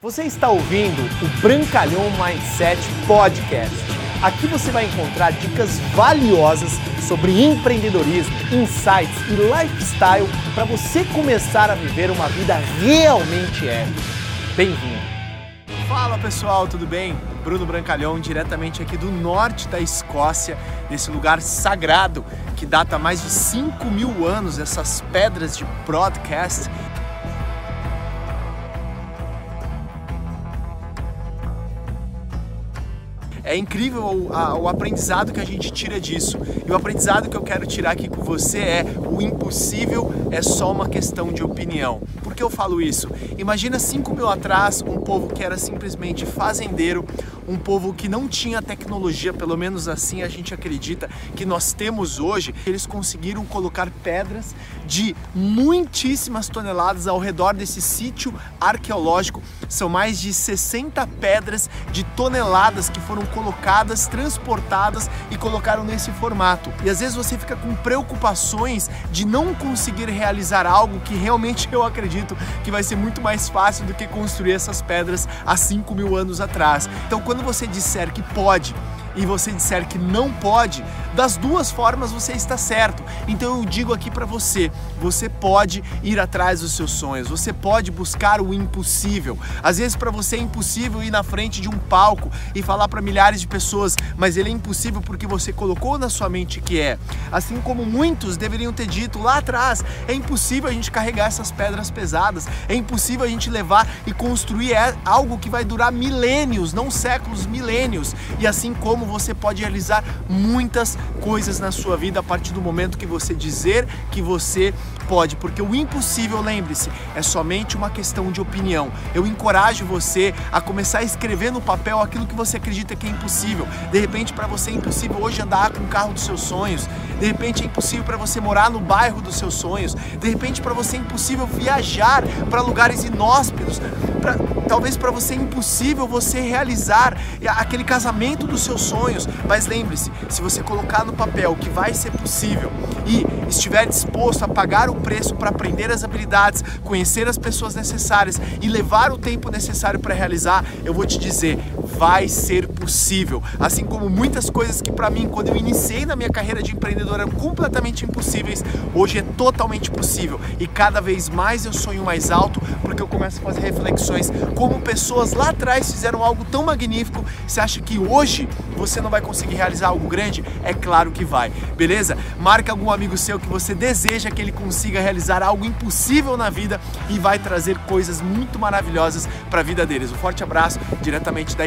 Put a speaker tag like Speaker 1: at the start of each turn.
Speaker 1: Você está ouvindo o Brancalhão Mindset Podcast. Aqui você vai encontrar dicas valiosas sobre empreendedorismo, insights e lifestyle para você começar a viver uma vida realmente épica. Bem-vindo!
Speaker 2: Fala pessoal, tudo bem? Bruno Brancalhão, diretamente aqui do norte da Escócia, nesse lugar sagrado que data mais de 5 mil anos, essas pedras de broadcast É incrível o, a, o, aprendizado que a gente tira disso. E o aprendizado que eu quero tirar aqui com você é: o impossível é só uma questão de opinião. Por que eu falo isso? Imagina 5 mil atrás um povo que era simplesmente fazendeiro, um povo que não tinha tecnologia, pelo menos assim a gente acredita que nós temos hoje. Eles conseguiram colocar pedras de muitíssimas toneladas ao redor desse sítio arqueológico. São mais de 60 pedras de toneladas que foram colocadas, transportadas e colocaram nesse formato. E às vezes você fica com preocupações de não conseguir realizar algo que realmente eu acredito que vai ser muito mais fácil do que construir essas pedras há 5 mil anos atrás. Então, quando você disser que pode, e você disser que não pode, das duas formas você está certo. Então eu digo aqui para você, você pode ir atrás dos seus sonhos, você pode buscar o impossível. Às vezes para você é impossível ir na frente de um palco e falar para milhares de pessoas, mas ele é impossível porque você colocou na sua mente que é. Assim como muitos deveriam ter dito lá atrás, é impossível a gente carregar essas pedras pesadas, é impossível a gente levar e construir é algo que vai durar milênios, não séculos, milênios. E assim como você pode realizar muitas coisas na sua vida a partir do momento que você dizer que você pode, porque o impossível, lembre-se, é somente uma questão de opinião. Eu encorajo você a começar a escrever no papel aquilo que você acredita que é impossível. De repente, para você é impossível hoje andar com o carro dos seus sonhos. De repente, é impossível para você morar no bairro dos seus sonhos. De repente, para você é impossível viajar para lugares inóspitos. Pra, talvez para você é impossível você realizar aquele casamento dos seus sonhos. Mas lembre-se, se você colocar no papel que vai ser possível e estiver disposto a pagar o preço para aprender as habilidades, conhecer as pessoas necessárias e levar o tempo necessário para realizar, eu vou te dizer, vai ser possível. Assim como muitas coisas que para mim, quando eu iniciei na minha carreira de empreendedor, eram completamente impossíveis, hoje é totalmente possível. E cada vez mais eu sonho mais alto, porque eu começo a fazer reflexões como pessoas lá atrás fizeram algo tão magnífico. Você acha que hoje você não vai conseguir realizar algo grande? É claro que vai. Beleza? Marca algum amigo seu que você deseja que ele consiga realizar algo impossível na vida e vai trazer coisas muito maravilhosas para a vida deles. Um forte abraço diretamente da